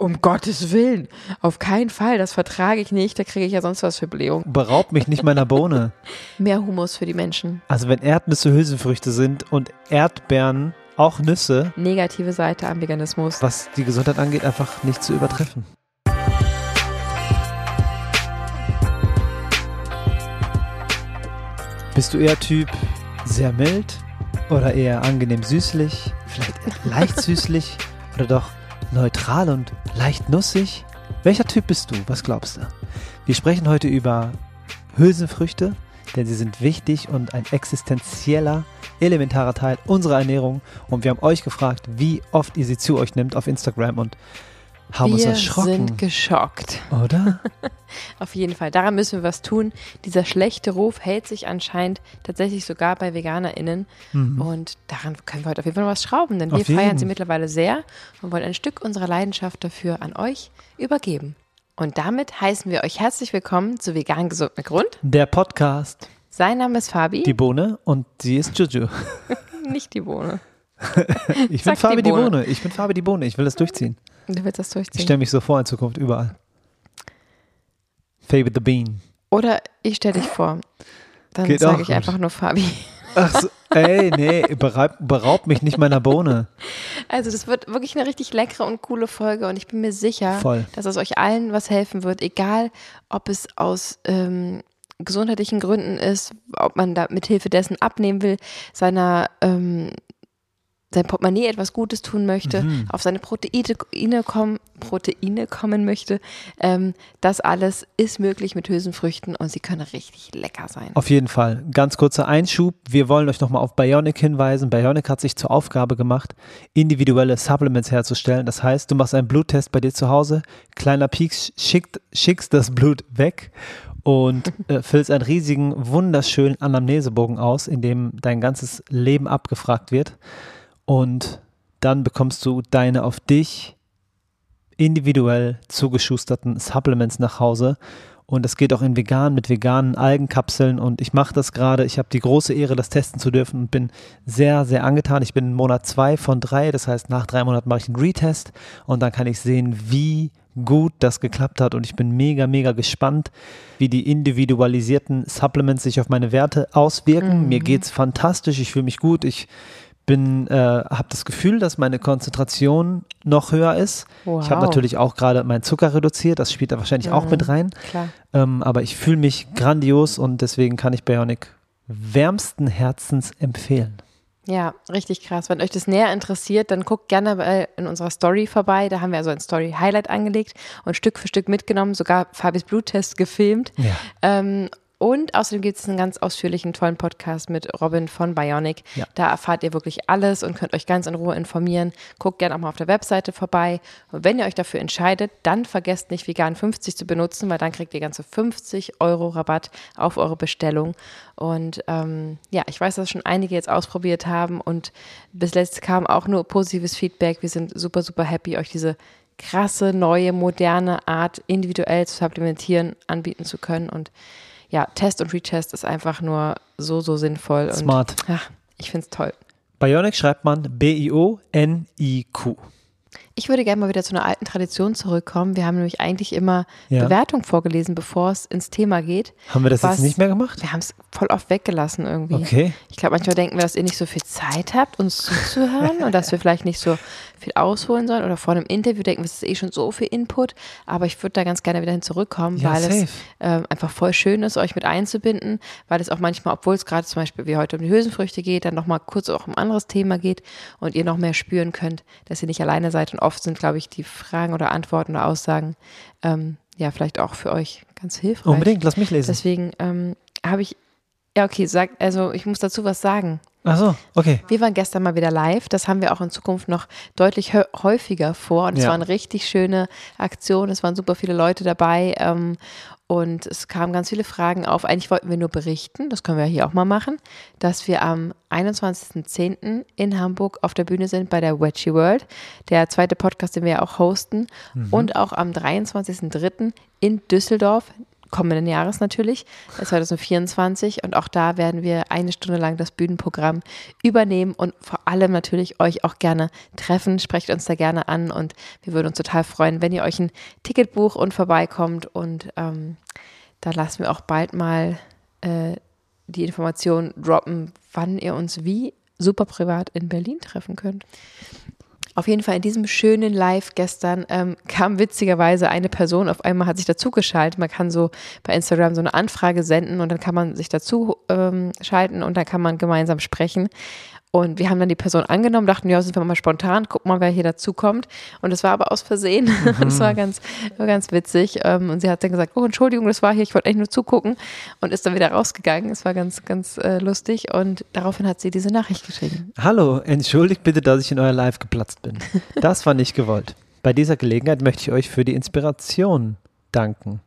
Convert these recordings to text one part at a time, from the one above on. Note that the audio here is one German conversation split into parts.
Um Gottes Willen, auf keinen Fall, das vertrage ich nicht, da kriege ich ja sonst was für Blähung. Beraub mich nicht meiner Bohne. Mehr Humus für die Menschen. Also wenn Erdnüsse Hülsenfrüchte sind und Erdbeeren auch Nüsse, Negative Seite am Veganismus. was die Gesundheit angeht, einfach nicht zu übertreffen. Bist du eher Typ sehr mild oder eher angenehm süßlich, vielleicht leicht süßlich oder doch neutral und leicht nussig? Welcher Typ bist du? Was glaubst du? Wir sprechen heute über Hülsenfrüchte, denn sie sind wichtig und ein existenzieller, elementarer Teil unserer Ernährung. Und wir haben euch gefragt, wie oft ihr sie zu euch nimmt auf Instagram und haben uns Wir erschrocken. sind geschockt. oder? Auf jeden Fall. Daran müssen wir was tun. Dieser schlechte Ruf hält sich anscheinend tatsächlich sogar bei VeganerInnen. Und daran können wir heute auf jeden Fall noch was schrauben, denn wir Mhm. Feiern sie mittlerweile sehr und wollen ein Stück unserer Leidenschaft dafür an euch übergeben. Und damit heißen wir euch herzlich willkommen zu Vegan Gesund mit Grund. Der Podcast, Sein Name ist Fabi, die Bohne und sie ist Juju. nicht die Bohne. Ich bin die Fabi die Bohne. Bohne. Ich bin Fabi die Bohne. Ich will das durchziehen. Du willst das Ich durchziehen. stelle mich so vor in Zukunft überall. Fabi the Bean. Oder ich stelle dich vor. Dann sage ich gut. einfach nur Fabi. Ach so, ey, nee, beraub, beraub mich nicht meiner Bohne. Also das wird wirklich eine richtig leckere und coole Folge und ich bin mir sicher, Voll. dass es euch allen was helfen wird, egal ob es aus ähm, gesundheitlichen Gründen ist, ob man da mithilfe dessen abnehmen will, seiner ähm, sein Portemonnaie etwas Gutes tun möchte, Mhm. auf seine Proteine kommen, Proteine kommen möchte. Ähm, das alles ist möglich mit Hülsenfrüchten und sie können richtig lecker sein. Auf jeden Fall. Ganz kurzer Einschub. Wir wollen euch nochmal auf Bionic hinweisen. Bionic hat sich zur Aufgabe gemacht, individuelle Supplements herzustellen. Das heißt, du machst einen Bluttest bei dir zu Hause, kleiner Pieks, schickt, schickst das Blut weg und äh, füllst einen riesigen, wunderschönen Anamnesebogen aus, in dem dein ganzes Leben abgefragt wird. Und dann bekommst du deine auf dich individuell zugeschusterten Supplements nach Hause. Und das geht auch in vegan mit veganen Algenkapseln. Und ich mache das gerade. Ich habe die große Ehre, das testen zu dürfen und bin sehr, sehr angetan. Ich bin in Monat zwei von drei. Das heißt, nach drei Monaten mache ich einen Retest und dann kann ich sehen, wie gut das geklappt hat. Und ich bin mega, mega gespannt, wie die individualisierten Supplements sich auf meine Werte auswirken. Mir geht's fantastisch. Ich fühle mich gut. Ich bin, äh, habe das Gefühl, dass meine Konzentration noch höher ist. Ich habe Wow. natürlich auch gerade meinen Zucker reduziert, das spielt da wahrscheinlich auch mit rein. Klar. Ähm, aber ich fühle mich grandios und deswegen kann ich Bionic wärmsten Herzens empfehlen. Ja, richtig krass. Wenn euch das näher interessiert, dann guckt gerne in unserer Story vorbei. Da haben wir also ein Story-Highlight angelegt und Stück für Stück mitgenommen, sogar Fabis Bluttest gefilmt. Ja. Ähm, und außerdem gibt es einen ganz ausführlichen, tollen Podcast mit Robin von Bionic. Ja. Da erfahrt ihr wirklich alles und könnt euch ganz in Ruhe informieren. Guckt gerne auch mal auf der Webseite vorbei. Und wenn ihr euch dafür entscheidet, dann vergesst nicht Vegan 50 zu benutzen, weil dann kriegt ihr ganze 50 Euro Rabatt auf eure Bestellung. Und ähm, ja, ich weiß, dass schon einige jetzt ausprobiert haben und bis letzt kam auch nur positives Feedback. Wir sind super, super happy, euch diese krasse, neue, moderne Art individuell zu supplementieren, anbieten zu können. Und ja, Test und Retest ist einfach nur so, so sinnvoll. Smart. Und, ach, ich finde es toll. Bionic schreibt man B-I-O-N-I-Q. Ich würde gerne mal wieder zu einer alten Tradition zurückkommen. Wir haben nämlich eigentlich immer Ja. Bewertung vorgelesen, bevor es ins Thema geht. Haben wir das Was- jetzt nicht mehr gemacht? Wir haben es voll oft weggelassen irgendwie. Okay. Ich glaube, manchmal denken wir, dass ihr nicht so viel Zeit habt, uns zuzuhören und dass wir vielleicht nicht so viel ausholen sollen. Oder vor einem Interview denken es ist eh schon so viel Input. Aber ich würde da ganz gerne wieder hin zurückkommen, Ja, weil safe. es ähm, einfach voll schön ist, euch mit einzubinden, weil es auch manchmal, obwohl es gerade zum Beispiel wie heute um die Hülsenfrüchte geht, dann nochmal kurz auch um ein anderes Thema geht und ihr noch mehr spüren könnt, dass ihr nicht alleine seid. Und oft sind, glaube ich, die Fragen oder Antworten oder Aussagen ähm, ja vielleicht auch für euch ganz hilfreich. Unbedingt, lass mich lesen. Deswegen ähm, habe ich, ja okay, sag, also ich muss dazu was sagen. Ach so, okay. Wir waren gestern mal wieder live. Das haben wir auch in Zukunft noch deutlich häufiger vor. Und es Ja. war eine richtig schöne Aktion. Es waren super viele Leute dabei. Ähm, und es kamen ganz viele Fragen auf. Eigentlich wollten wir nur berichten, das können wir hier auch mal machen, dass wir am 21.10. in Hamburg auf der Bühne sind bei der Wedgie World, der zweite Podcast, den wir ja auch hosten. Und auch am 23.03. in Düsseldorf kommenden Jahres natürlich, 2024. Und auch da werden wir eine Stunde lang das Bühnenprogramm übernehmen und vor allem natürlich euch auch gerne treffen. Sprecht uns da gerne an und wir würden uns total freuen, wenn ihr euch ein Ticket bucht und vorbeikommt. Und ähm, da lassen wir auch bald mal äh, die Information droppen, wann ihr uns wie super privat in Berlin treffen könnt. Auf jeden Fall in diesem schönen Live gestern ähm, kam witzigerweise eine Person, auf einmal hat sich dazugeschaltet. Man kann so bei Instagram so eine Anfrage senden und dann kann man sich dazu ähm, schalten und dann kann man gemeinsam sprechen. Und wir haben dann die Person angenommen, dachten, ja, sind wir mal spontan, gucken mal, wer hier dazukommt. Und es war aber aus Versehen. Mhm. das war ganz, war ganz witzig. Ähm, und sie hat dann gesagt, oh, Entschuldigung, das war hier, ich wollte eigentlich nur zugucken. Und ist dann wieder rausgegangen. Es war ganz, ganz äh, lustig. Und daraufhin hat sie diese Nachricht geschrieben. Hallo, entschuldigt bitte, dass ich in euer Live geplatzt bin. Das war nicht gewollt. Bei dieser Gelegenheit möchte ich euch für die Inspiration danken.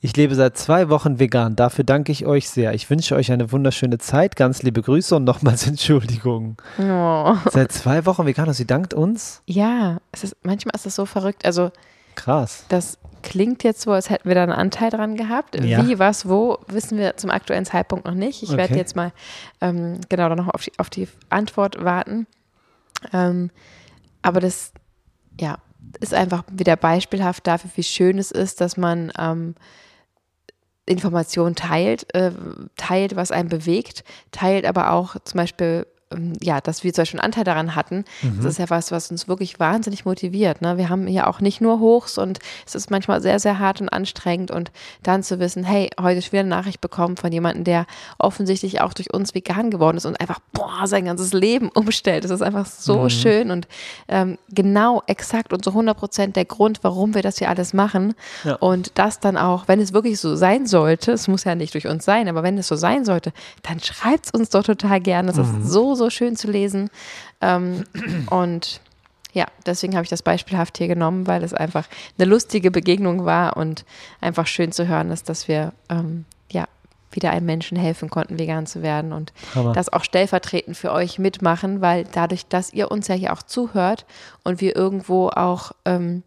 Ich lebe seit zwei Wochen vegan. Dafür danke ich euch sehr. Ich wünsche euch eine wunderschöne Zeit. Ganz liebe Grüße und nochmals Entschuldigung. Oh. Seit zwei Wochen vegan. Sie dankt uns? Ja, es ist, manchmal ist das so verrückt. Also, krass. Das klingt jetzt so, als hätten wir da einen Anteil dran gehabt. Ja. Wie, was, wo, wissen wir zum aktuellen Zeitpunkt noch nicht. Ich okay. werde jetzt mal ähm, genau noch auf die, auf die Antwort warten. Ähm, aber das, ja, ist einfach wieder beispielhaft dafür, wie schön es ist, dass man ähm, Informationen teilt, äh, teilt, was einen bewegt, teilt aber auch zum Beispiel ja, dass wir zum Beispiel einen Anteil daran hatten, mhm. das ist ja was, was uns wirklich wahnsinnig motiviert. Ne? Wir haben hier auch nicht nur Hochs und es ist manchmal sehr, sehr hart und anstrengend und dann zu wissen, hey, heute eine Nachricht bekommen von jemandem, der offensichtlich auch durch uns vegan geworden ist und einfach, boah, sein ganzes Leben umstellt. Das ist einfach so mhm. schön und ähm, genau, exakt und so 100 Prozent der Grund, warum wir das hier alles machen. Ja. Und das dann auch, wenn es wirklich so sein sollte, es muss ja nicht durch uns sein, aber wenn es so sein sollte, dann schreibt es uns doch total gerne. Das mhm. ist so so schön zu lesen. Ähm, und ja, deswegen habe ich das beispielhaft hier genommen, weil es einfach eine lustige Begegnung war und einfach schön zu hören ist, dass wir ähm, ja wieder einem Menschen helfen konnten, vegan zu werden und Hammer. das auch stellvertretend für euch mitmachen, weil dadurch, dass ihr uns ja hier auch zuhört und wir irgendwo auch ähm,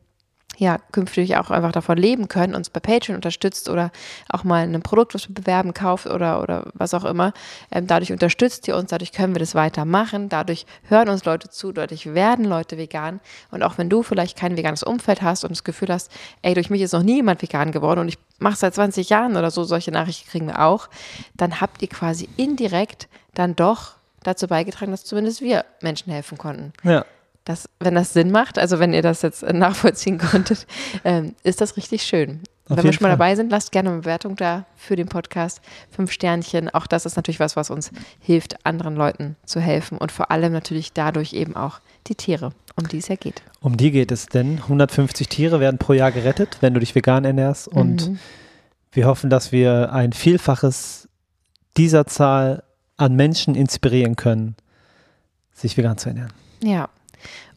ja künftig auch einfach davon leben können, uns bei Patreon unterstützt oder auch mal ein Produkt, was wir bewerben, kauft oder, oder was auch immer. Ähm, dadurch unterstützt ihr uns, dadurch können wir das weitermachen, dadurch hören uns Leute zu, dadurch werden Leute vegan. Und auch wenn du vielleicht kein veganes Umfeld hast und das Gefühl hast, ey, durch mich ist noch nie jemand vegan geworden und ich mache seit 20 Jahren oder so, solche Nachrichten kriegen wir auch, dann habt ihr quasi indirekt dann doch dazu beigetragen, dass zumindest wir Menschen helfen konnten. Ja das, wenn das Sinn macht, also wenn ihr das jetzt nachvollziehen konntet, ähm, ist das richtig schön. Auf wenn wir schon mal dabei sind, lasst gerne eine Bewertung da für den Podcast. Fünf Sternchen. Auch das ist natürlich was, was uns hilft, anderen Leuten zu helfen und vor allem natürlich dadurch eben auch die Tiere, um die es ja geht. Um die geht es, denn 150 Tiere werden pro Jahr gerettet, wenn du dich vegan ernährst. Und mhm. wir hoffen, dass wir ein Vielfaches dieser Zahl an Menschen inspirieren können, sich vegan zu ernähren. Ja,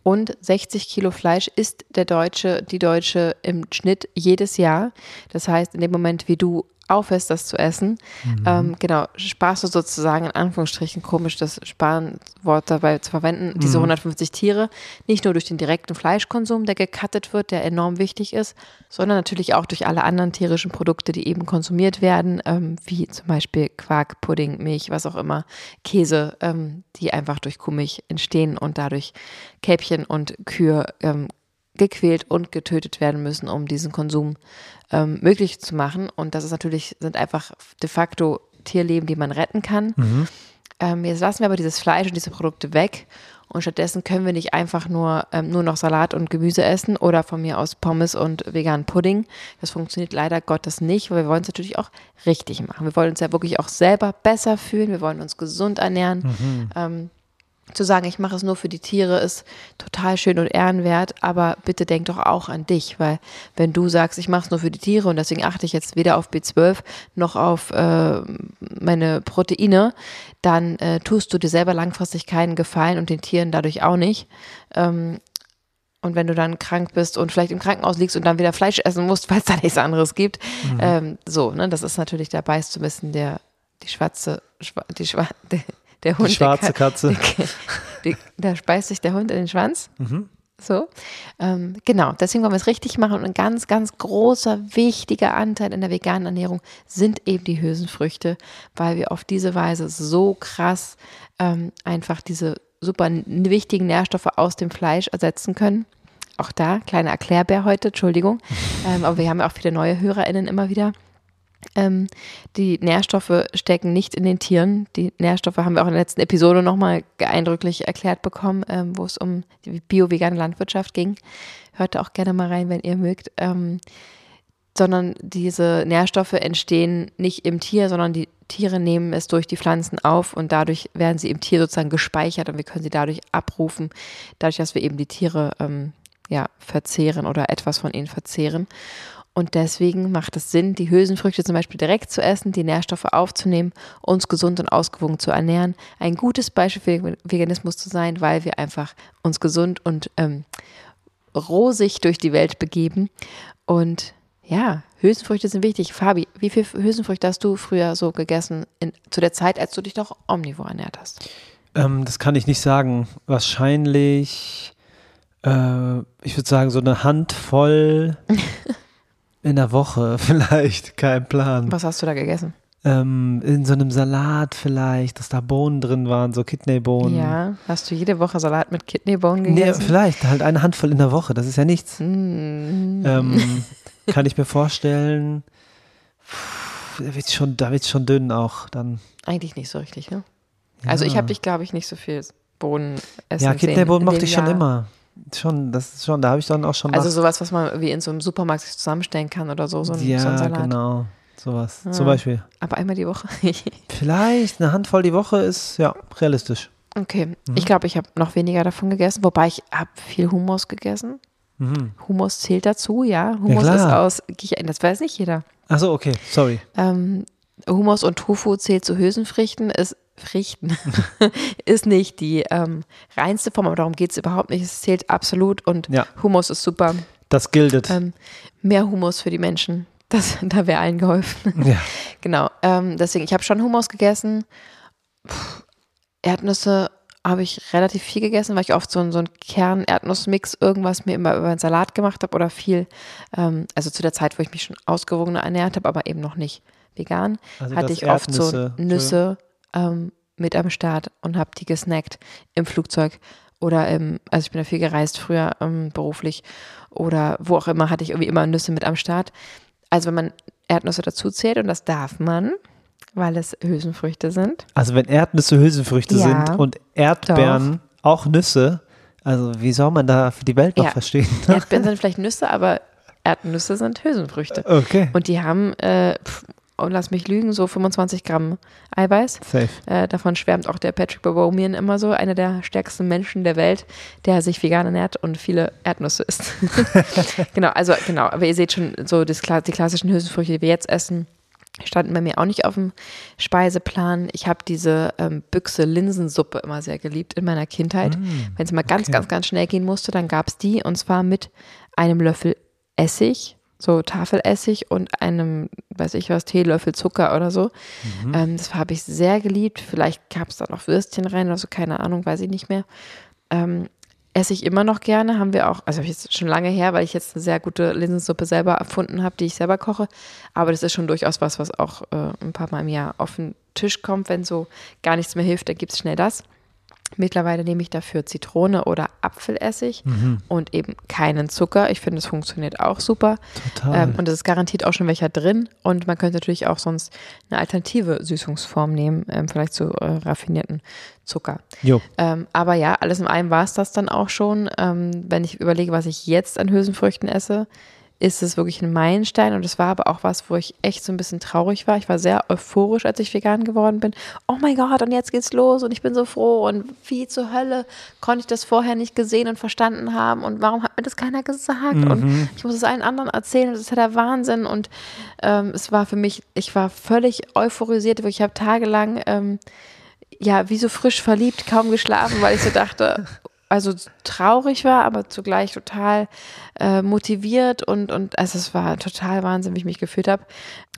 und 60 Kilo Fleisch isst der Deutsche, die Deutsche im Schnitt jedes Jahr. Das heißt, in dem Moment, wie du aufhörst, das zu essen, mhm. ähm, genau, sparst du sozusagen in Anführungsstrichen komisch das Sparenwort dabei zu verwenden, diese 150 mhm. Tiere, nicht nur durch den direkten Fleischkonsum, der gecuttet wird, der enorm wichtig ist, sondern natürlich auch durch alle anderen tierischen Produkte, die eben konsumiert werden, ähm, wie zum Beispiel Quark, Pudding, Milch, was auch immer, Käse, ähm, die einfach durch Kuhmilch entstehen und dadurch Kälbchen und Kühe ähm, gequält und getötet werden müssen, um diesen Konsum ähm, möglich zu machen. Und das ist natürlich, sind einfach de facto Tierleben, die man retten kann. Mhm. Ähm, jetzt lassen wir aber dieses Fleisch und diese Produkte weg und stattdessen können wir nicht einfach nur, ähm, nur noch Salat und Gemüse essen oder von mir aus Pommes und veganen Pudding. Das funktioniert leider Gottes nicht, weil wir wollen es natürlich auch richtig machen. Wir wollen uns ja wirklich auch selber besser fühlen, wir wollen uns gesund ernähren. Mhm. Ähm, zu sagen, ich mache es nur für die Tiere, ist total schön und ehrenwert, aber bitte denk doch auch an dich, weil wenn du sagst, ich mache es nur für die Tiere und deswegen achte ich jetzt weder auf B12 noch auf äh, meine Proteine, dann äh, tust du dir selber langfristig keinen Gefallen und den Tieren dadurch auch nicht. Ähm, und wenn du dann krank bist und vielleicht im Krankenhaus liegst und dann wieder Fleisch essen musst, weil es da nichts anderes gibt, mhm. ähm, so, ne, das ist natürlich, da beißt du ein bisschen der, die schwarze, die, schwarze, der Hund. Die schwarze Katze. Die, die, da speist sich der Hund in den Schwanz. Mhm. So, ähm, genau, deswegen wollen wir es richtig machen. Und ein ganz, ganz großer, wichtiger Anteil in der veganen Ernährung sind eben die Hülsenfrüchte, weil wir auf diese Weise so krass ähm, einfach diese super wichtigen Nährstoffe aus dem Fleisch ersetzen können. Auch da, kleiner Erklärbär heute, Entschuldigung. Ähm, aber wir haben ja auch viele neue HörerInnen immer wieder. Ähm, die Nährstoffe stecken nicht in den Tieren. Die Nährstoffe haben wir auch in der letzten Episode nochmal eindrücklich erklärt bekommen, ähm, wo es um die bio-vegane Landwirtschaft ging. Hört da auch gerne mal rein, wenn ihr mögt. Ähm, sondern diese Nährstoffe entstehen nicht im Tier, sondern die Tiere nehmen es durch die Pflanzen auf und dadurch werden sie im Tier sozusagen gespeichert und wir können sie dadurch abrufen, dadurch, dass wir eben die Tiere ähm, ja, verzehren oder etwas von ihnen verzehren. Und deswegen macht es Sinn, die Hülsenfrüchte zum Beispiel direkt zu essen, die Nährstoffe aufzunehmen, uns gesund und ausgewogen zu ernähren. Ein gutes Beispiel für Veganismus zu sein, weil wir einfach uns gesund und ähm, rosig durch die Welt begeben. Und ja, Hülsenfrüchte sind wichtig. Fabi, wie viele Hülsenfrüchte hast du früher so gegessen in, zu der Zeit, als du dich noch omnivor ernährt hast? Ähm, das kann ich nicht sagen. Wahrscheinlich, äh, ich würde sagen, so eine Handvoll. In der Woche vielleicht, kein Plan. Was hast du da gegessen? Ähm, in so einem Salat vielleicht, dass da Bohnen drin waren, so Kidneybohnen. Ja, hast du jede Woche Salat mit Kidneybohnen gegessen? Nee, vielleicht, halt eine Handvoll in der Woche, das ist ja nichts. Mm. Ähm, kann ich mir vorstellen, da wird schon, da wird's schon dünn auch dann. Eigentlich nicht so richtig, ne? Ja. Also ich habe dich, glaube ich, nicht so viel Bohnen essen Ja, Kidneybohnen mochte ich schon immer schon, das ist schon, da habe ich dann auch schon. Also sowas, was man wie in so einem Supermarkt sich zusammenstellen kann oder so, so ein, ja, so ein Salat. genau. Sowas. Ja. Zum Beispiel. Aber einmal die Woche. Vielleicht eine Handvoll die Woche ist ja realistisch. Okay. Mhm. Ich glaube, ich habe noch weniger davon gegessen, wobei ich habe viel Hummus gegessen. Mhm. Hummus zählt dazu, ja. Hummus ja, ist aus das weiß nicht jeder. Achso, okay, sorry. Ähm, Hummus und Tofu zählt zu Hülsenfrüchten, ist Frichten ist nicht die ähm, reinste Form, aber darum geht es überhaupt nicht. Es zählt absolut und ja. Humus ist super. Das gilt. Ähm, mehr Humus für die Menschen. Das, da wäre allen geholfen. Ja. genau. Ähm, deswegen, ich habe schon Humus gegessen. Puh, Erdnüsse habe ich relativ viel gegessen, weil ich oft so, einen, so einen Kern-Erdnussmix irgendwas mir immer über einen Salat gemacht habe oder viel. Ähm, also zu der Zeit, wo ich mich schon ausgewogener ernährt habe, aber eben noch nicht vegan, also hatte ich oft so Nüsse, ähm, mit am Start und habe die gesnackt im Flugzeug oder im, also ich bin ja viel gereist früher ähm, beruflich oder wo auch immer, hatte ich irgendwie immer Nüsse mit am Start. Also wenn man Erdnüsse dazu zählt und das darf man, weil es Hülsenfrüchte sind. Also wenn Erdnüsse Hülsenfrüchte ja, sind und Erdbeeren doch. auch Nüsse, also wie soll man da für die Welt noch ja. verstehen? Erdbeeren sind vielleicht Nüsse, aber Erdnüsse sind Hülsenfrüchte. Okay. Und die haben äh, und lass mich lügen, so 25 Gramm Eiweiß. Safe. Äh, davon schwärmt auch der Patrick Baboumian immer so, einer der stärksten Menschen der Welt, der sich vegan ernährt und viele Erdnüsse isst. genau, also genau, aber ihr seht schon so das, die klassischen Hülsenfrüchte, die wir jetzt essen, standen bei mir auch nicht auf dem Speiseplan. Ich habe diese ähm, Büchse Linsensuppe immer sehr geliebt in meiner Kindheit. Mm, Wenn es mal ganz, okay. ganz, ganz schnell gehen musste, dann gab es die und zwar mit einem Löffel Essig so Tafelessig und einem, weiß ich was, Teelöffel Zucker oder so. Mhm. Ähm, das habe ich sehr geliebt. Vielleicht gab es da noch Würstchen rein oder so, keine Ahnung, weiß ich nicht mehr. Ähm, esse ich immer noch gerne, haben wir auch, also jetzt schon lange her, weil ich jetzt eine sehr gute Linsensuppe selber erfunden habe, die ich selber koche. Aber das ist schon durchaus was, was auch äh, ein paar Mal im Jahr auf den Tisch kommt, wenn so gar nichts mehr hilft, dann gibt es schnell das. Mittlerweile nehme ich dafür Zitrone oder Apfelessig mhm. und eben keinen Zucker. Ich finde, es funktioniert auch super. Total. Ähm, und es ist garantiert auch schon welcher drin. Und man könnte natürlich auch sonst eine alternative Süßungsform nehmen, ähm, vielleicht zu äh, raffinierten Zucker. Ähm, aber ja, alles in allem war es das dann auch schon. Ähm, wenn ich überlege, was ich jetzt an Hülsenfrüchten esse, ist es wirklich ein Meilenstein und es war aber auch was, wo ich echt so ein bisschen traurig war. Ich war sehr euphorisch, als ich vegan geworden bin. Oh mein Gott, und jetzt geht's los und ich bin so froh und wie zur Hölle konnte ich das vorher nicht gesehen und verstanden haben und warum hat mir das keiner gesagt mhm. und ich muss es allen anderen erzählen und das ist ja der Wahnsinn und ähm, es war für mich, ich war völlig euphorisiert, ich habe tagelang ähm, ja, wie so frisch verliebt, kaum geschlafen, weil ich so dachte, also traurig war, aber zugleich total äh, motiviert und, und also es war total Wahnsinn, wie ich mich gefühlt habe.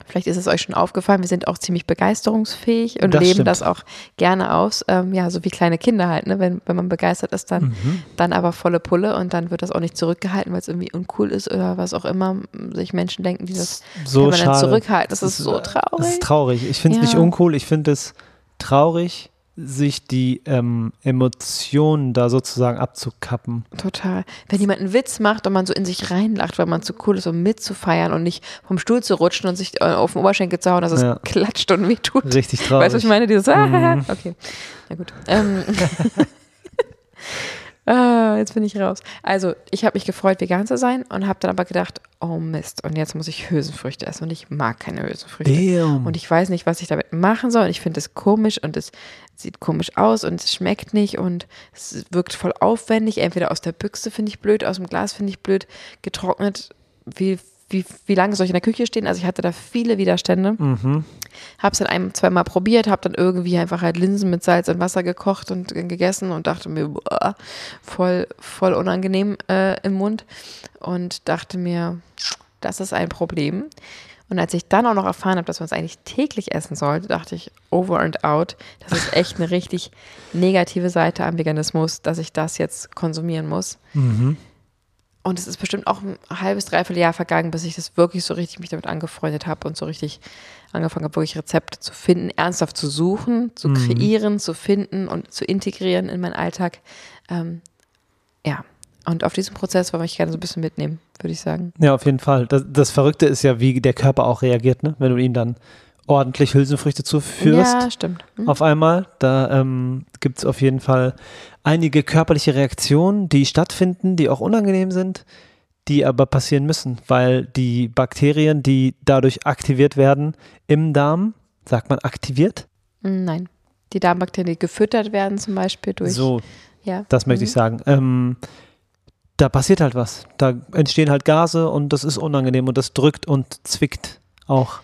Vielleicht ist es euch schon aufgefallen, wir sind auch ziemlich begeisterungsfähig und Das leben stimmt. das auch gerne aus. Ähm, ja, so wie kleine Kinder halt, ne? wenn, wenn man begeistert ist, dann, Mhm. dann aber volle Pulle und dann wird das auch nicht zurückgehalten, weil es irgendwie uncool ist oder was auch immer sich Menschen denken, die das so kann man dann zurückhalten. Das ist Es so traurig. Es ist traurig. Ich finde es Ja. nicht uncool, ich finde es traurig, sich die ähm, Emotionen da sozusagen abzukappen. Total. Wenn jemand einen Witz macht und man so in sich reinlacht, weil man zu cool ist, um mitzufeiern und nicht vom Stuhl zu rutschen und sich äh, auf den Oberschenkel zu hauen, dass es Ja. klatscht und wehtut. Richtig traurig. Weißt du, was ich meine? Dieses, Mhm. okay. Na gut. Ähm. ah, jetzt bin ich raus. Also, ich habe mich gefreut, vegan zu sein und habe dann aber gedacht, oh Mist, und jetzt muss ich Hülsenfrüchte essen und ich mag keine Hülsenfrüchte. Damn. Und ich weiß nicht, was ich damit machen soll. Und ich finde es komisch und es sieht komisch aus und es schmeckt nicht und es wirkt voll aufwendig. Entweder aus der Büchse finde ich blöd, aus dem Glas finde ich blöd, getrocknet. Wie, wie, wie lange soll ich in der Küche stehen? Also ich hatte da viele Widerstände. Mhm. Habe es dann ein, zweimal probiert, habe dann irgendwie einfach halt Linsen mit Salz und Wasser gekocht und gegessen und dachte mir, boah, voll, voll unangenehm äh, im Mund und dachte mir, das ist ein Problem. Und als ich dann auch noch erfahren habe, dass man es eigentlich täglich essen sollte, dachte ich, over and out, das ist echt eine richtig negative Seite am Veganismus, dass ich das jetzt konsumieren muss. Mhm. Und es ist bestimmt auch ein halbes, dreiviertel Jahr vergangen, bis ich das wirklich so richtig mich damit angefreundet habe und so richtig angefangen habe, wirklich Rezepte zu finden, ernsthaft zu suchen, zu kreieren, zu finden und zu integrieren in meinen Alltag. Ähm, ja, und auf diesen Prozess wollte ich gerne so ein bisschen mitnehmen, würde ich sagen. Ja, auf jeden Fall. Das, das Verrückte ist ja, wie der Körper auch reagiert, ne? wenn du ihm dann ordentlich Hülsenfrüchte zuführst. Ja, stimmt. Hm? auf einmal. Da ähm, gibt es auf jeden Fall einige körperliche Reaktionen, die stattfinden, die auch unangenehm sind, die aber passieren müssen, weil die Bakterien, die dadurch aktiviert werden im Darm, sagt man aktiviert? Nein. Die Darmbakterien, die gefüttert werden zum Beispiel durch. So, ja. das möchte ich Mhm. sagen. Ähm, da passiert halt was. Da entstehen halt Gase und das ist unangenehm und das drückt und zwickt auch.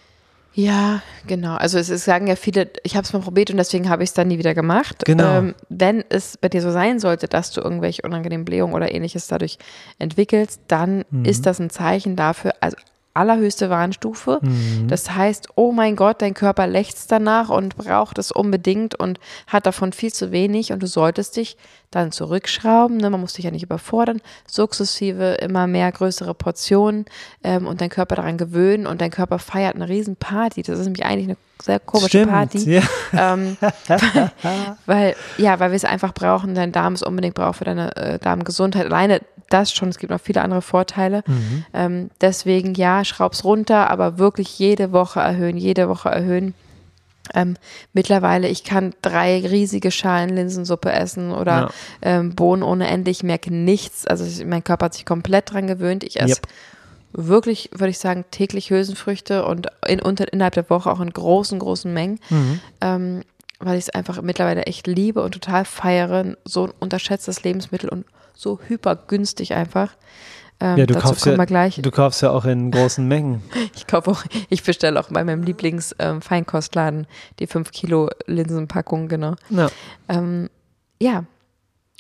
Ja, genau. Also es, es sagen ja viele, ich habe es mal probiert und deswegen habe ich es dann nie wieder gemacht. Genau. Ähm, wenn es bei dir so sein sollte, dass du irgendwelche unangenehmen Blähungen oder ähnliches dadurch entwickelst, dann Mhm. ist das ein Zeichen dafür, also allerhöchste Warnstufe. Mhm. Das heißt, oh mein Gott, dein Körper lechzt danach und braucht es unbedingt und hat davon viel zu wenig und du solltest dich dann zurückschrauben. Ne? Man muss dich ja nicht überfordern. Sukzessive immer mehr größere Portionen ähm, und dein Körper daran gewöhnen und dein Körper feiert eine riesen Party. Das ist nämlich eigentlich eine sehr komische Stimmt, Party. ja. Ähm, weil, ja, weil wir es einfach brauchen, dein Darm es unbedingt braucht für deine äh, Darmgesundheit. Alleine das schon, es gibt noch viele andere Vorteile. Mhm. Ähm, deswegen ja, schraub's runter, aber wirklich jede Woche erhöhen, jede Woche erhöhen. Ähm, mittlerweile, ich kann drei riesige Schalen Linsensuppe essen oder Ja. ähm, Bohnen ohne Ende. Ich merke nichts. Also ich, mein Körper hat sich komplett dran gewöhnt. Ich esse Yep. Wirklich, würde ich sagen, täglich Hülsenfrüchte und in, unter, innerhalb der Woche auch in großen, großen Mengen Mhm. ähm, weil ich es einfach mittlerweile echt liebe und total feiere. So ein unterschätztes Lebensmittel und so hypergünstig einfach. Ähm, Ja, du dazu kaufst ja, du kaufst ja auch in großen Mengen. Ich kaufe auch, ich bestelle auch bei meinem Lieblings-Feinkostladen die 5 Kilo Linsenpackung, genau. Ja. Ähm, ja,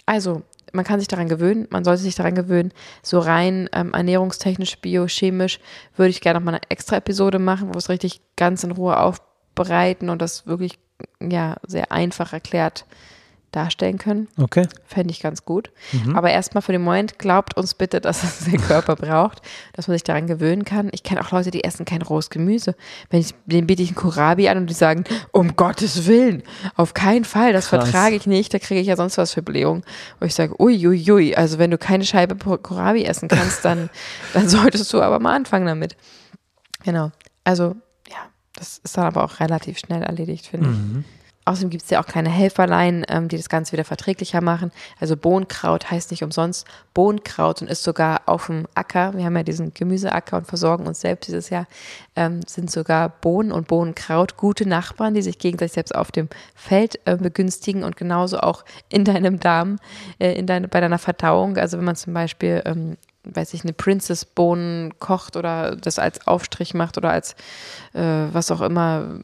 also man kann sich daran gewöhnen, man sollte sich daran gewöhnen. So rein ähm, ernährungstechnisch, biochemisch würde ich gerne noch mal eine extra Episode machen, wo es richtig ganz in Ruhe aufbereiten und das wirklich ja sehr einfach erklärt darstellen können. Okay. Fände ich ganz gut. Mhm. Aber erstmal für den Moment, glaubt uns bitte, dass es der Körper braucht, dass man sich daran gewöhnen kann. Ich kenne auch Leute, die essen kein rohes Gemüse. Wenn ich, denen biete ich einen Kohlrabi an und die sagen, um Gottes Willen, auf keinen Fall, das Krass. vertrage ich nicht, da kriege ich ja sonst was für Blähung. Und ich sage, ui, ui, ui, also wenn du keine Scheibe Kohlrabi essen kannst, dann, dann solltest du aber mal anfangen damit. Genau. Also, ja, das ist dann aber auch relativ schnell erledigt, finde ich. Außerdem gibt es ja auch kleine Helferlein, ähm, die das Ganze wieder verträglicher machen. Also Bohnenkraut heißt nicht umsonst Bohnenkraut und ist sogar auf dem Acker. Wir haben ja diesen Gemüseacker und versorgen uns selbst dieses Jahr. Ähm, sind sogar Bohnen und Bohnenkraut gute Nachbarn, die sich gegenseitig selbst auf dem Feld äh, begünstigen und genauso auch in deinem Darm, äh, in deine, bei deiner Verdauung. Also wenn man zum Beispiel ähm, weiß ich, eine Princess-Bohnen kocht oder das als Aufstrich macht oder als äh, was auch immer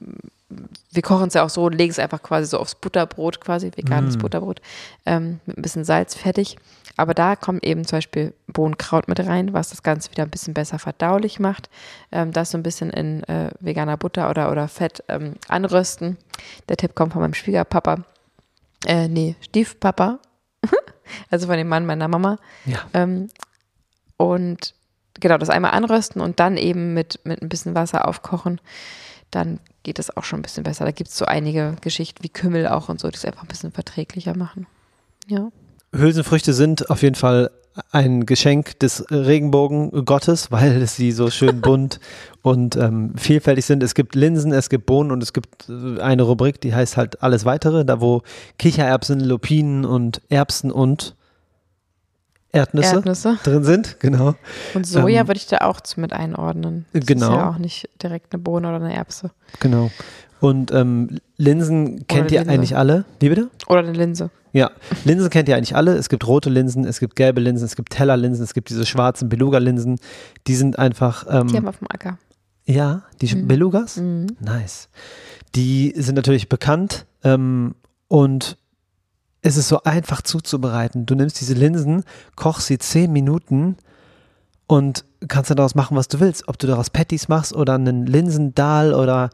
wir kochen es ja auch so und legen es einfach quasi so aufs Butterbrot, quasi veganes Mm. Butterbrot, ähm, mit ein bisschen Salz fertig. Aber da kommt eben zum Beispiel Bohnenkraut mit rein, was das Ganze wieder ein bisschen besser verdaulich macht. Ähm, das so ein bisschen in äh, veganer Butter oder, oder Fett ähm, anrösten. Der Tipp kommt von meinem Schwiegerpapa. Äh, nee, Stiefpapa. also von dem Mann meiner Mama. Ja. Ähm, und genau, das einmal anrösten und dann eben mit, mit ein bisschen Wasser aufkochen. Dann geht es auch schon ein bisschen besser. Da gibt es so einige Geschichten wie Kümmel auch und so, die es einfach ein bisschen verträglicher machen. Ja. Hülsenfrüchte sind auf jeden Fall ein Geschenk des Regenbogen Gottes, weil sie so schön bunt und ähm, vielfältig sind. Es gibt Linsen, es gibt Bohnen und es gibt äh, eine Rubrik, die heißt halt alles weitere, da wo Kichererbsen, Lupinen und Erbsen und Erdnüsse, Erdnüsse. drin sind. Genau. Und Soja Ähm, würde ich da auch mit einordnen. Das Genau. ist ja auch nicht direkt eine Bohne oder eine Erbse. Genau. Und ähm, Linsen kennt ihr Linse. eigentlich alle. Wie bitte? Oder eine Linse. Ja, Linsen kennt ihr eigentlich alle. Es gibt rote Linsen, es gibt gelbe Linsen, es gibt Tellerlinsen, es gibt diese schwarzen Beluga-Linsen. Die sind einfach. Ähm, Die haben wir auf dem Acker. ja, die Mhm. Belugas? Mhm. Nice. Die sind natürlich bekannt ähm, und es ist so einfach zuzubereiten. Du nimmst diese Linsen, kochst sie zehn Minuten und kannst dann daraus machen, was du willst. Ob du daraus Patties machst oder einen Linsendahl oder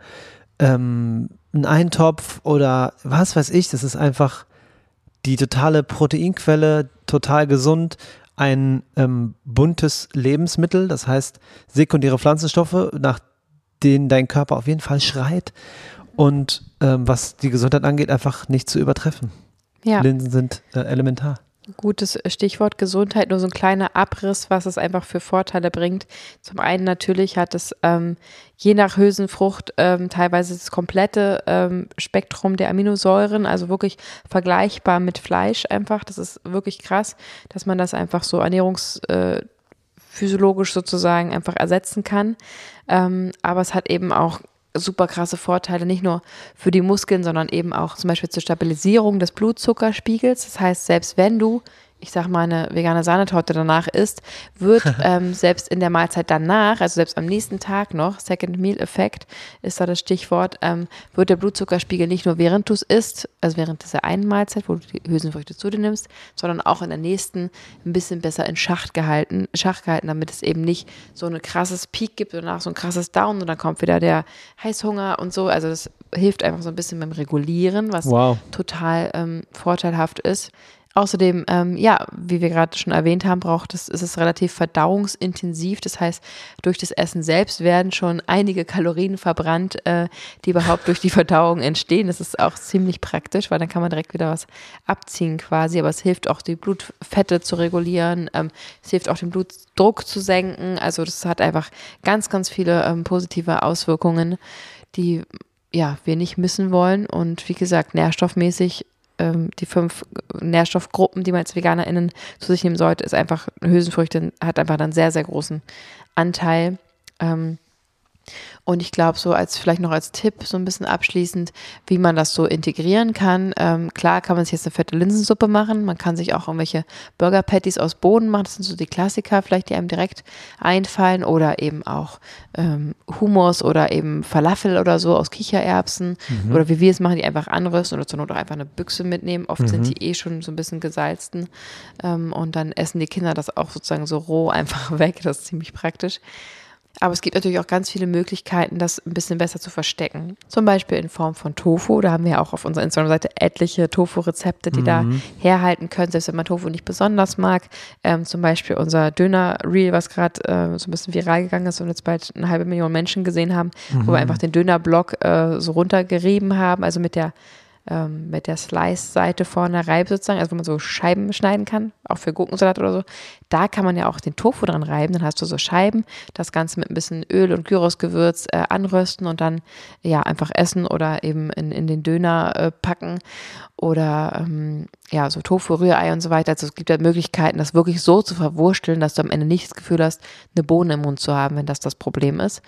ähm, einen Eintopf oder was weiß ich. Das ist einfach die totale Proteinquelle, total gesund. Ein ähm, buntes Lebensmittel, das heißt sekundäre Pflanzenstoffe, nach denen dein Körper auf jeden Fall schreit und ähm, was die Gesundheit angeht, einfach nicht zu übertreffen. Ja, Linsen sind äh, elementar. gutes Stichwort Gesundheit. Nur so ein kleiner Abriss, was es einfach für Vorteile bringt. Zum einen natürlich hat es ähm, je nach Hülsenfrucht ähm, teilweise das komplette ähm, Spektrum der Aminosäuren, also wirklich vergleichbar mit Fleisch einfach. Das ist wirklich krass, dass man das einfach so ernährungs äh, physiologisch sozusagen einfach ersetzen kann. Ähm, aber es hat eben auch super krasse Vorteile, nicht nur für die Muskeln, sondern eben auch zum Beispiel zur Stabilisierung des Blutzuckerspiegels. Das heißt, selbst wenn du, ich sag mal, eine vegane Sahnetorte danach isst, wird ähm, selbst in der Mahlzeit danach, also selbst am nächsten Tag noch, Second Meal Effekt ist da das Stichwort, ähm, wird der Blutzuckerspiegel nicht nur während du es isst, also während dieser einen Mahlzeit, wo du die Hülsenfrüchte zu dir nimmst, sondern auch in der nächsten ein bisschen besser in Schach gehalten, Schach gehalten, damit es eben nicht so ein krasses Peak gibt und danach so ein krasses Down und dann kommt wieder der Heißhunger und so. Also das hilft einfach so ein bisschen beim Regulieren, was Wow. total ähm, vorteilhaft ist. Außerdem, ähm, ja, wie wir gerade schon erwähnt haben, braucht es, ist es relativ verdauungsintensiv. Das heißt, durch das Essen selbst werden schon einige Kalorien verbrannt, äh, die überhaupt durch die Verdauung entstehen. Das ist auch ziemlich praktisch, weil dann kann man direkt wieder was abziehen quasi. Aber es hilft auch, die Blutfette zu regulieren. Ähm, es hilft auch, den Blutdruck zu senken. Also das hat einfach ganz, ganz viele ähm, positive Auswirkungen, die ja, wir nicht missen wollen. Und wie gesagt, nährstoffmäßig ähm, die fünf Nährstoffgruppen, die man als VeganerInnen zu sich nehmen sollte, ist einfach, Hülsenfrüchte hat einfach einen sehr, sehr großen Anteil. Ähm, und ich glaube, so als vielleicht noch als Tipp, so ein bisschen abschließend, wie man das so integrieren kann. Ähm, klar kann man sich jetzt eine fette Linsensuppe machen. Man kann sich auch irgendwelche Burger Patties aus Bohnen machen. Das sind so die Klassiker, vielleicht, die einem direkt einfallen. Oder eben auch ähm, Hummus oder eben Falafel oder so aus Kichererbsen. Oder wie wir es machen, die einfach anrösten oder zur Not auch einfach eine Büchse mitnehmen. Oft sind die eh schon so ein bisschen gesalzen. Ähm, und dann essen die Kinder das auch sozusagen so roh einfach weg. Das ist ziemlich praktisch. Aber es gibt natürlich auch ganz viele Möglichkeiten, das ein bisschen besser zu verstecken. Zum Beispiel in Form von Tofu. Da haben wir ja auch auf unserer Instagram-Seite etliche Tofu-Rezepte, die da herhalten können, selbst wenn man Tofu nicht besonders mag. Ähm, zum Beispiel unser Döner-Reel, was gerade äh, so ein bisschen viral gegangen ist und jetzt bald eine halbe Million Menschen gesehen haben, wo wir einfach den Döner-Block äh, so runtergerieben haben, also mit der ähm, mit der Slice-Seite vorne reiben sozusagen, also wo man so Scheiben schneiden kann, auch für Gurkensalat oder so. Da kann man ja auch den Tofu dran reiben, dann hast du so Scheiben, das Ganze mit ein bisschen Öl und Gyrosgewürz äh, anrösten und dann ja einfach essen oder eben in, in den Döner äh, packen oder ähm, ja, so Tofu, Rührei und so weiter. Also es gibt ja Möglichkeiten, das wirklich so zu verwursteln, dass du am Ende nicht das Gefühl hast, eine Bohne im Mund zu haben, wenn das das Problem ist.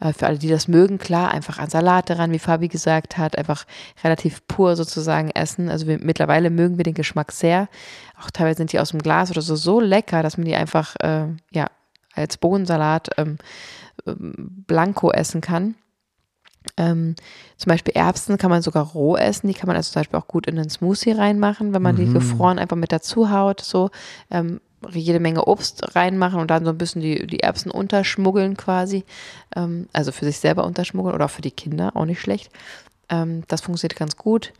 Äh, für alle, die das mögen, klar, einfach an Salate ran, wie Fabi gesagt hat, einfach relativ pur sozusagen essen. Also wir, mittlerweile mögen wir den Geschmack sehr. Auch teilweise sind die aus dem Glas oder so so lecker, dass man die einfach äh, ja als Bohnensalat ähm, ähm, blanko essen kann. Ähm, zum Beispiel Erbsen kann man sogar roh essen. Die kann man also zum Beispiel auch gut in einen Smoothie reinmachen, wenn man die gefroren einfach mit dazu haut. So ähm, jede Menge Obst reinmachen und dann so ein bisschen die, die Erbsen unterschmuggeln quasi. Ähm, also für sich selber unterschmuggeln oder auch für die Kinder, auch nicht schlecht. Ähm, das funktioniert ganz gut.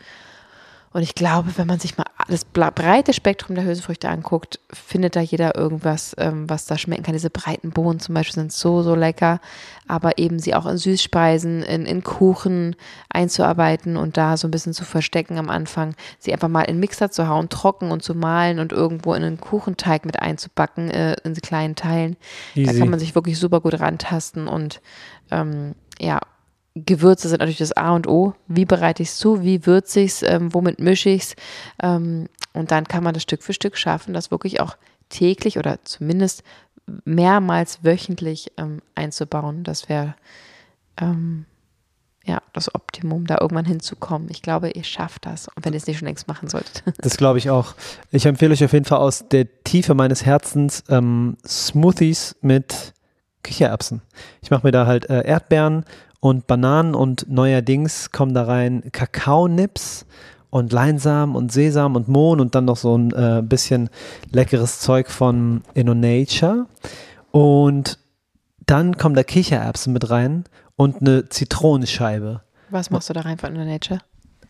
Und ich glaube, wenn man sich mal das breite Spektrum der Hülsenfrüchte anguckt, findet da jeder irgendwas, ähm, was da schmecken kann. Diese breiten Bohnen zum Beispiel sind so, so lecker, aber eben sie auch in Süßspeisen, in, in Kuchen einzuarbeiten und da so ein bisschen zu verstecken am Anfang, sie einfach mal in Mixer zu hauen, trocken und zu malen und irgendwo in einen Kuchenteig mit einzubacken, äh, in kleinen Teilen. Easy. Da kann man sich wirklich super gut rantasten und ähm, ja, Gewürze sind natürlich das A und O. Wie bereite ich es zu? Wie würze ich es? Ähm, womit mische ich es? Ähm, und dann kann man das Stück für Stück schaffen, das wirklich auch täglich oder zumindest mehrmals wöchentlich ähm, einzubauen. Das wäre ähm, ja das Optimum, da irgendwann hinzukommen. Ich glaube, ihr schafft das, wenn ihr es nicht schon längst machen solltet. Das glaube ich auch. Ich empfehle euch auf jeden Fall aus der Tiefe meines Herzens ähm, Smoothies mit Kichererbsen. Ich mache mir da halt äh, Erdbeeren und Bananen und neuerdings kommen da rein Kakaonips und Leinsamen und Sesam und Mohn und dann noch so ein äh, bisschen leckeres Zeug von InnoNature. Und dann kommen da Kichererbsen mit rein und eine Zitronenscheibe. Was machst du da rein von InnoNature?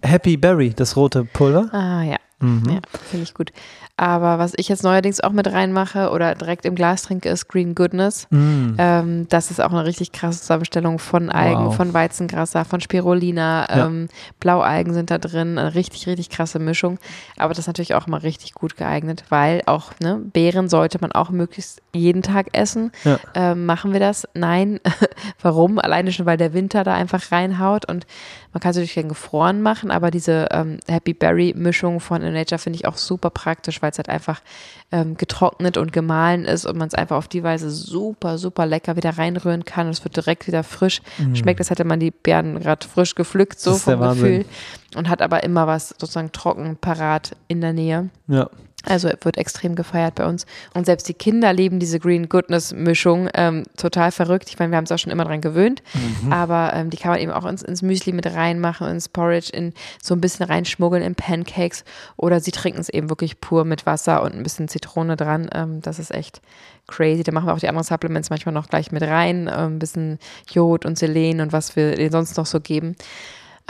Happy Berry, das rote Pulver. Ah ja. Mhm. Ja, finde ich gut. Aber was ich jetzt neuerdings auch mit reinmache oder direkt im Glas trinke, ist Green Goodness. Mm. Ähm, das ist auch eine richtig krasse Zusammenstellung von Algen, wow. von Weizengrasser, von Spirulina. Ja. Ähm, Blaualgen sind da drin. Eine richtig, richtig krasse Mischung. Aber das ist natürlich auch immer richtig gut geeignet, weil auch ne, Beeren sollte man auch möglichst jeden Tag essen. Ja. Ähm, machen wir das? Nein. Warum? Alleine schon, weil der Winter da einfach reinhaut und man kann es natürlich gerne gefroren machen, aber diese ähm, Happy Berry Mischung von Nature finde ich auch super praktisch, weil es halt einfach ähm, getrocknet und gemahlen ist und man es einfach auf die Weise super, super lecker wieder reinrühren kann und es wird direkt wieder frisch. Mm. Schmeckt, als hätte man die Beeren gerade frisch gepflückt, so vom Gefühl. Und hat aber immer was sozusagen trocken, parat in der Nähe. Ja. Also wird extrem gefeiert bei uns. Und selbst die Kinder lieben diese Green Goodness Mischung. Ähm, total verrückt. Ich meine, wir haben es auch schon immer dran gewöhnt. Mhm. Aber ähm, die kann man eben auch ins, ins Müsli mit reinmachen, ins Porridge, in so ein bisschen reinschmuggeln in Pancakes. Oder sie trinken es eben wirklich pur mit Wasser und ein bisschen Zitrone dran. Ähm, das ist echt crazy. Da machen wir auch die anderen Supplements manchmal noch gleich mit rein. Ähm, ein bisschen Jod und Selen und was wir sonst noch so geben.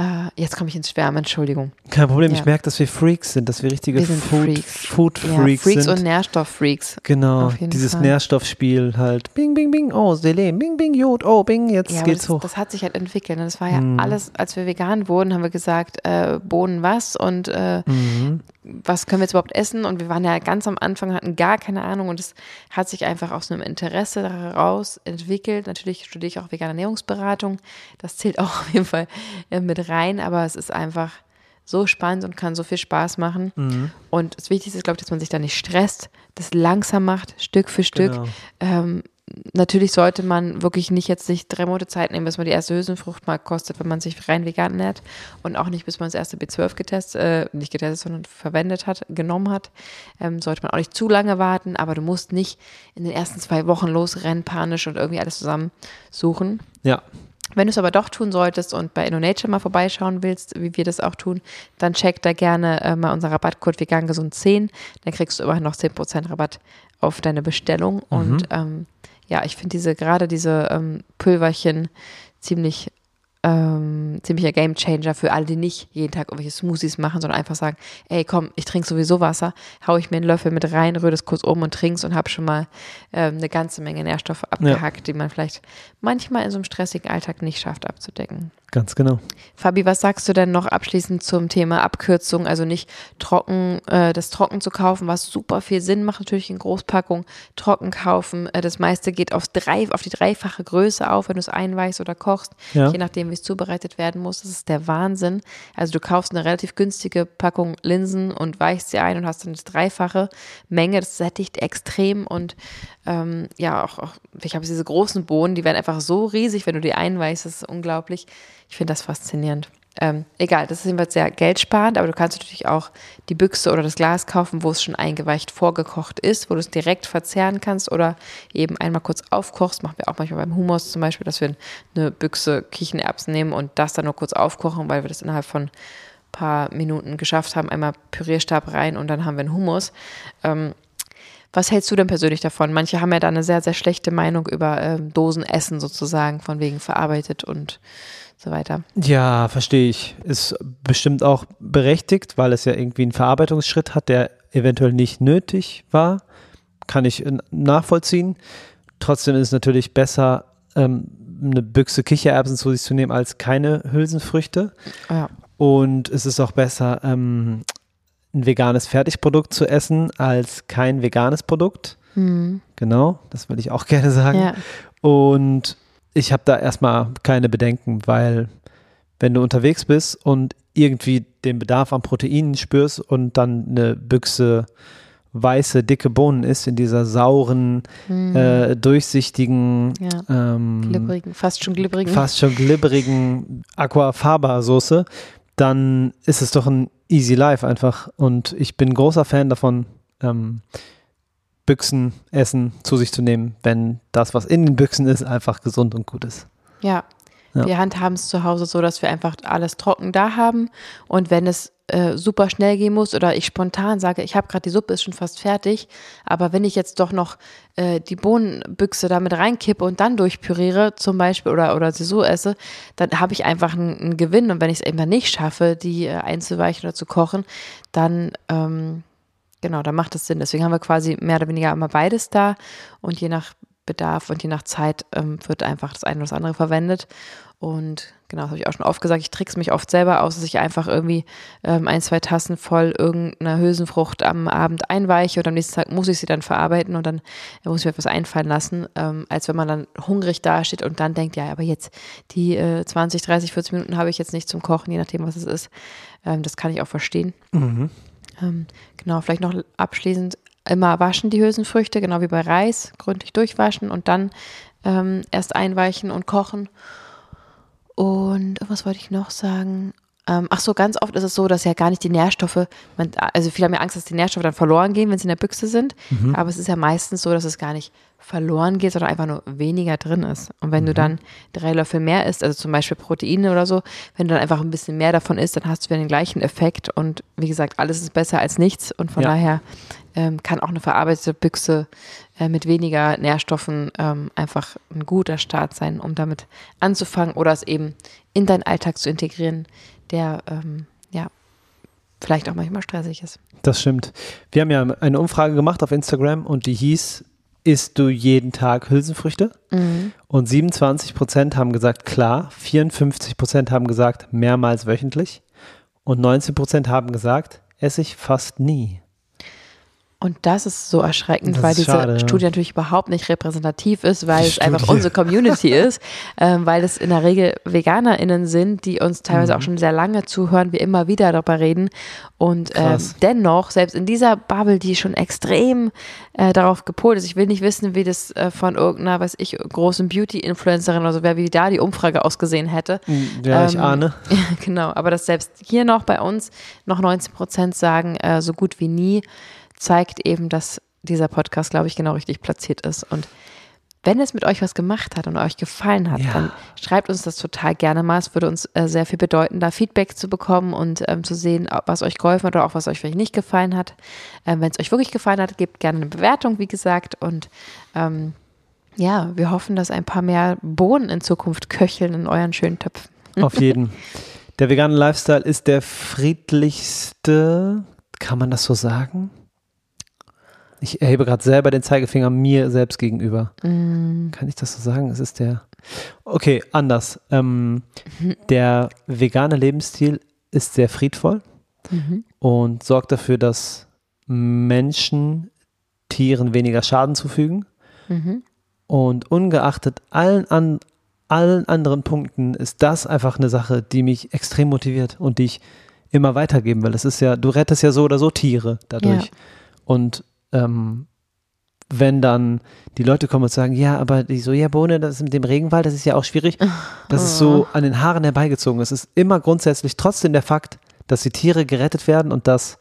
Uh, jetzt komme ich ins Schwärmen, Entschuldigung. Kein Problem, ja. ich merke, dass wir Freaks sind, dass wir richtige wir Food, Freaks. Food Freaks, ja, Freaks sind. und Nährstofffreaks. Genau, dieses Fall. Nährstoffspiel halt. Bing, bing, bing, oh, Selen, bing, bing, Jod, oh, bing, jetzt ja, geht's das, hoch. Das hat sich halt entwickelt. Ne? Das war ja mhm. alles, als wir vegan wurden, haben wir gesagt, äh, Bohnen was und äh, mhm was können wir jetzt überhaupt essen? Und wir waren ja ganz am Anfang, hatten gar keine Ahnung und es hat sich einfach aus einem Interesse daraus entwickelt. Natürlich studiere ich auch vegane Ernährungsberatung. Das zählt auch auf jeden Fall äh, mit rein, aber es ist einfach so spannend und kann so viel Spaß machen. Mhm. Und das Wichtigste ist, glaube ich, dass man sich da nicht stresst, das langsam macht, Stück für Stück. Genau. Ähm, natürlich sollte man wirklich nicht jetzt sich drei Monate Zeit nehmen, bis man die erste Hülsenfrucht mal kostet, wenn man sich rein vegan ernährt und auch nicht, bis man das erste B12 getestet, äh, nicht getestet, sondern verwendet hat, genommen hat. Ähm, sollte man auch nicht zu lange warten, aber du musst nicht in den ersten zwei Wochen losrennen, panisch und irgendwie alles zusammen suchen. Ja. Wenn du es aber doch tun solltest und bei InnoNature mal vorbeischauen willst, wie wir das auch tun, dann check da gerne äh, mal unser Rabattcode vegan gesund 10. Dann kriegst du immerhin noch 10% Rabatt auf deine Bestellung. Mhm. Und ähm, ja, ich finde diese, gerade diese ähm, Pülverchen ziemlich ähm, ziemlicher Gamechanger für alle, die nicht jeden Tag irgendwelche Smoothies machen, sondern einfach sagen, ey komm, ich trinke sowieso Wasser, haue ich mir einen Löffel mit rein, rühre das kurz um und trink's und habe schon mal ähm, eine ganze Menge Nährstoffe abgehackt, ja. die man vielleicht manchmal in so einem stressigen Alltag nicht schafft abzudecken. Ganz genau. Fabi, was sagst du denn noch abschließend zum Thema Abkürzung? Also nicht trocken, äh, das trocken zu kaufen, was super viel Sinn macht, natürlich in Großpackung trocken kaufen. Äh, das meiste geht aufs drei, auf die dreifache Größe auf, wenn du es einweichst oder kochst, ja. je nachdem, wie es zubereitet werden muss. Das ist der Wahnsinn. Also du kaufst eine relativ günstige Packung Linsen und weichst sie ein und hast dann das dreifache Menge. Das sättigt extrem und ähm, ja, auch, auch ich habe diese großen Bohnen, die werden einfach so riesig, wenn du die einweichst. Das ist unglaublich. Ich finde das faszinierend. Ähm, egal, das ist jedenfalls sehr geldsparend, aber du kannst natürlich auch die Büchse oder das Glas kaufen, wo es schon eingeweicht vorgekocht ist, wo du es direkt verzehren kannst oder eben einmal kurz aufkochst. Machen wir auch manchmal beim Hummus zum Beispiel, dass wir eine Büchse Kichererbsen nehmen und das dann nur kurz aufkochen, weil wir das innerhalb von ein paar Minuten geschafft haben. Einmal Pürierstab rein und dann haben wir einen Hummus. Ähm, was hältst du denn persönlich davon? Manche haben ja da eine sehr, sehr schlechte Meinung über ähm, Dosenessen sozusagen, von wegen verarbeitet und so weiter. Ja, verstehe ich. Ist bestimmt auch berechtigt, weil es ja irgendwie einen Verarbeitungsschritt hat, der eventuell nicht nötig war. Kann ich nachvollziehen. Trotzdem ist es natürlich besser, ähm, eine Büchse Kichererbsen zu sich zu nehmen, als keine Hülsenfrüchte. Ja. Und es ist auch besser, ähm, ein veganes Fertigprodukt zu essen, als kein veganes Produkt. Mhm. Genau, das will ich auch gerne sagen. Ja. Und ich habe da erstmal keine Bedenken, weil wenn du unterwegs bist und irgendwie den Bedarf an Proteinen spürst und dann eine Büchse weiße, dicke Bohnen ist in dieser sauren, mm. äh, durchsichtigen, ja. ähm, glibberigen, fast schon glibberigen, fast schon glibberigen Aquafaba-Soße, dann ist es doch ein easy life einfach. Und ich bin großer Fan davon, ähm, Büchsen, Essen zu sich zu nehmen, wenn das, was in den Büchsen ist, einfach gesund und gut ist. Ja. ja. Wir handhaben es zu Hause so, dass wir einfach alles trocken da haben und wenn es äh, super schnell gehen muss oder ich spontan sage, ich habe gerade die Suppe ist schon fast fertig, aber wenn ich jetzt doch noch äh, die Bohnenbüchse damit reinkippe und dann durchpüriere zum Beispiel oder, oder sie so esse, dann habe ich einfach einen, einen, Gewinn und wenn ich es einfach nicht schaffe, die äh, einzuweichen oder zu kochen, dann ähm, genau, da macht es Sinn. Deswegen haben wir quasi mehr oder weniger immer beides da und je nach Bedarf und je nach Zeit ähm, wird einfach das eine oder das andere verwendet. Und genau, das habe ich auch schon oft gesagt, ich trickse mich oft selber aus, dass ich einfach irgendwie ähm, ein, zwei Tassen voll irgendeiner Hülsenfrucht am Abend einweiche und am nächsten Tag muss ich sie dann verarbeiten und dann muss ich mir etwas einfallen lassen, ähm, als wenn man dann hungrig dasteht und dann denkt, ja, aber jetzt die äh, 20, 30, 40 Minuten habe ich jetzt nicht zum Kochen, je nachdem, was es ist. Ähm, das kann ich auch verstehen. Mhm. Ähm, genau, vielleicht noch abschließend immer waschen die Hülsenfrüchte, genau wie bei Reis, gründlich durchwaschen und dann ähm, erst einweichen und kochen. Und was wollte ich noch sagen? Ähm, ach so, ganz oft ist es so, dass ja gar nicht die Nährstoffe, man, also viele haben ja Angst, dass die Nährstoffe dann verloren gehen, wenn sie in der Büchse sind. Mhm. Aber es ist ja meistens so, dass es gar nicht verloren geht, sondern einfach nur weniger drin ist. Und wenn mhm. du dann drei Löffel mehr isst, also zum Beispiel Proteine oder so, wenn du dann einfach ein bisschen mehr davon isst, dann hast du wieder den gleichen Effekt. Und wie gesagt, alles ist besser als nichts. Und von ja. daher ähm, kann auch eine verarbeitete Büchse äh, mit weniger Nährstoffen ähm, einfach ein guter Start sein, um damit anzufangen oder es eben in deinen Alltag zu integrieren, der ähm, ja vielleicht auch manchmal stressig ist. Das stimmt. Wir haben ja eine Umfrage gemacht auf Instagram und die hieß, isst du jeden Tag Hülsenfrüchte? Mhm. Und 27 Prozent haben gesagt, klar. 54 Prozent haben gesagt, mehrmals wöchentlich. Und 19 Prozent haben gesagt, esse ich fast nie. Und das ist so erschreckend, das weil diese schade, Studie ja. natürlich überhaupt nicht repräsentativ ist, weil die es Studie. einfach unsere Community ist, ähm, weil es in der Regel VeganerInnen sind, die uns teilweise mhm. auch schon sehr lange zuhören, wir immer wieder darüber reden. Und ähm, dennoch, selbst in dieser Bubble, die schon extrem äh, darauf gepolt ist, ich will nicht wissen, wie das äh, von irgendeiner, weiß ich, großen Beauty-Influencerin oder so wäre, wie da die Umfrage ausgesehen hätte. Mm, ja, ähm, ich ahne. genau, aber dass selbst hier noch bei uns noch 19 Prozent sagen, äh, so gut wie nie zeigt eben, dass dieser Podcast, glaube ich, genau richtig platziert ist. Und wenn es mit euch was gemacht hat und euch gefallen hat, ja. dann schreibt uns das total gerne mal. Es würde uns äh, sehr viel bedeuten, da Feedback zu bekommen und ähm, zu sehen, was euch geholfen hat oder auch was euch vielleicht nicht gefallen hat. Ähm, wenn es euch wirklich gefallen hat, gebt gerne eine Bewertung, wie gesagt. Und ähm, ja, wir hoffen, dass ein paar mehr Bohnen in Zukunft köcheln in euren schönen Töpfen. Auf jeden. Der vegane Lifestyle ist der friedlichste, kann man das so sagen? Ich erhebe gerade selber den Zeigefinger mir selbst gegenüber. Mm. Kann ich das so sagen? Es ist der. Okay, anders. Ähm, der vegane Lebensstil ist sehr friedvoll mhm. und sorgt dafür, dass Menschen Tieren weniger Schaden zufügen. Mhm. Und ungeachtet allen, an, allen anderen Punkten ist das einfach eine Sache, die mich extrem motiviert und die ich immer weitergeben will. Das ist ja, du rettest ja so oder so Tiere dadurch. Ja. Und ähm, wenn dann die Leute kommen und sagen, ja, aber die Sojabohne, das ist mit dem Regenwald, das ist ja auch schwierig. Das ist so an den Haaren herbeigezogen. Es ist immer grundsätzlich trotzdem der Fakt, dass die Tiere gerettet werden und dass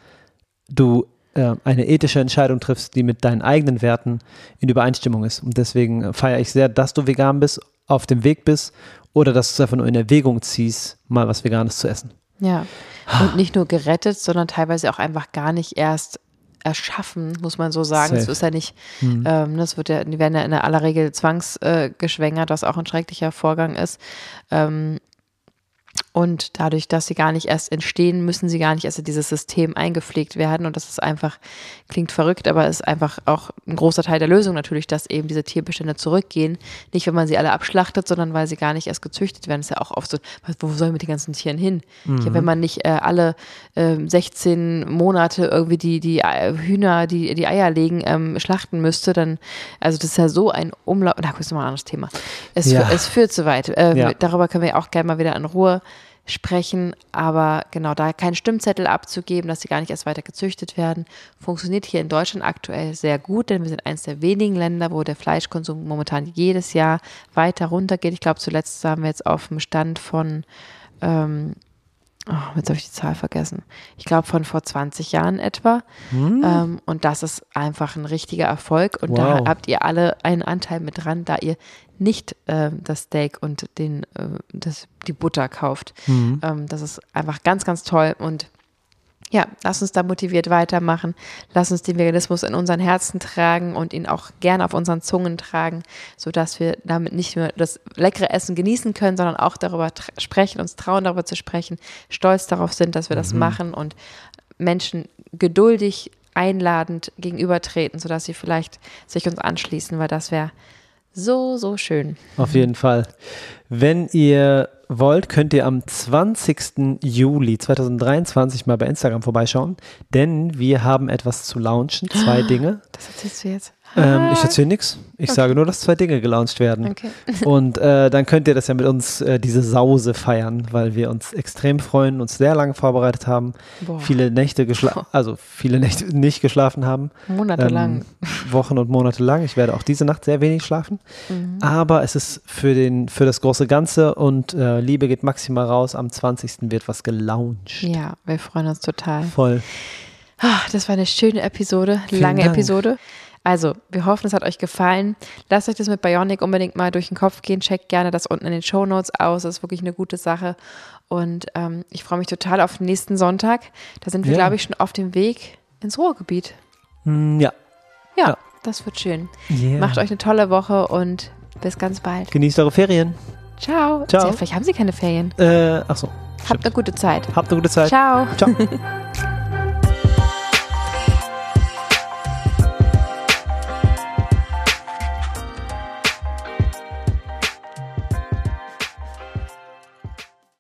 du äh, eine ethische Entscheidung triffst, die mit deinen eigenen Werten in Übereinstimmung ist. Und deswegen feiere ich sehr, dass du vegan bist, auf dem Weg bist oder dass du es einfach nur in Erwägung ziehst, mal was Veganes zu essen. Ja. Und nicht nur gerettet, sondern teilweise auch einfach gar nicht erst erschaffen, muss man so sagen. Es Safe. ist ja nicht, Mhm. ähm, das wird ja, die werden ja in aller Regel zwangsgeschwängert, äh, was auch ein schrecklicher Vorgang ist. Ähm, und dadurch, dass sie gar nicht erst entstehen, müssen sie gar nicht erst in dieses System eingepflegt werden. Und das ist einfach, klingt verrückt, aber ist einfach auch ein großer Teil der Lösung natürlich, dass eben diese Tierbestände zurückgehen. Nicht, wenn man sie alle abschlachtet, sondern weil sie gar nicht erst gezüchtet werden. Das ist ja auch oft so, wo sollen mit den ganzen Tieren hin? Ja, wenn man nicht äh, alle ähm, 16 Monate irgendwie die, die Ei- Hühner, die die Eier legen, ähm, schlachten müsste, dann, also das ist ja so ein Umlauf. Na, gut, ist nochmal ein anderes Thema. Es, Ja. es führt zu weit. Ähm, Ja. Darüber können wir auch gerne mal wieder in Ruhe sprechen, aber genau, da keinen Stimmzettel abzugeben, dass sie gar nicht erst weiter gezüchtet werden, funktioniert hier in Deutschland aktuell sehr gut, denn wir sind eines der wenigen Länder, wo der Fleischkonsum momentan jedes Jahr weiter runtergeht. Ich glaube, zuletzt waren wir jetzt auf dem Stand von, ähm, oh, jetzt habe ich die Zahl vergessen, ich glaube von vor 20 Jahren etwa. Ähm, und das ist einfach ein richtiger Erfolg und da Wow. habt ihr alle einen Anteil mit dran, da ihr nicht ähm, das Steak und den, äh, das, die Butter kauft. Ähm, das ist einfach ganz, ganz toll und ja, lass uns da motiviert weitermachen. Lass uns den Veganismus in unseren Herzen tragen und ihn auch gerne auf unseren Zungen tragen, sodass wir damit nicht nur das leckere Essen genießen können, sondern auch darüber sprechen, uns trauen, darüber zu sprechen, stolz darauf sind, dass wir das machen und Menschen geduldig, einladend gegenübertreten, sodass sie vielleicht sich uns anschließen, weil das wäre so, so schön. Auf jeden Fall. Wenn ihr wollt, könnt ihr am 20. Juli 2023 mal bei Instagram vorbeischauen, denn wir haben etwas zu launchen, zwei Dinge. Das erzählst du jetzt? Ähm, ich erzähle nichts. Ich sage nur, dass zwei Dinge gelauncht werden. Okay. Und äh, dann könnt ihr das ja mit uns, äh, diese Sause feiern, weil wir uns extrem freuen, uns sehr lange vorbereitet haben, Boah. viele Nächte geschlafen, also viele Nächte nicht geschlafen haben. Monatelang. Ähm, Wochen und Monate lang. Ich werde auch diese Nacht sehr wenig schlafen. Mhm. Aber es ist für, den, für das große Ganze und äh, Liebe geht maximal raus. Am 20. wird was gelauncht. Ja, wir freuen uns total. Voll. Ah, Das war eine schöne Episode, Vielen lange Dank. Episode. Also, wir hoffen, es hat euch gefallen. Lasst euch das mit Bionic unbedingt mal durch den Kopf gehen. Checkt gerne das unten in den Show Notes aus. Das ist wirklich eine gute Sache. Und ähm, ich freue mich total auf den nächsten Sonntag. Da sind wir, Ja. glaube ich, schon auf dem Weg ins Ruhrgebiet. Mm, ja. Ja, Ja. das wird schön. Yeah. Macht euch eine tolle Woche und bis ganz bald. Genießt eure Ferien. Ciao. Ciao. Ja, vielleicht haben Sie keine Ferien. Äh, achso. Habt eine gute Zeit. Habt eine gute Zeit. Ciao. Ciao.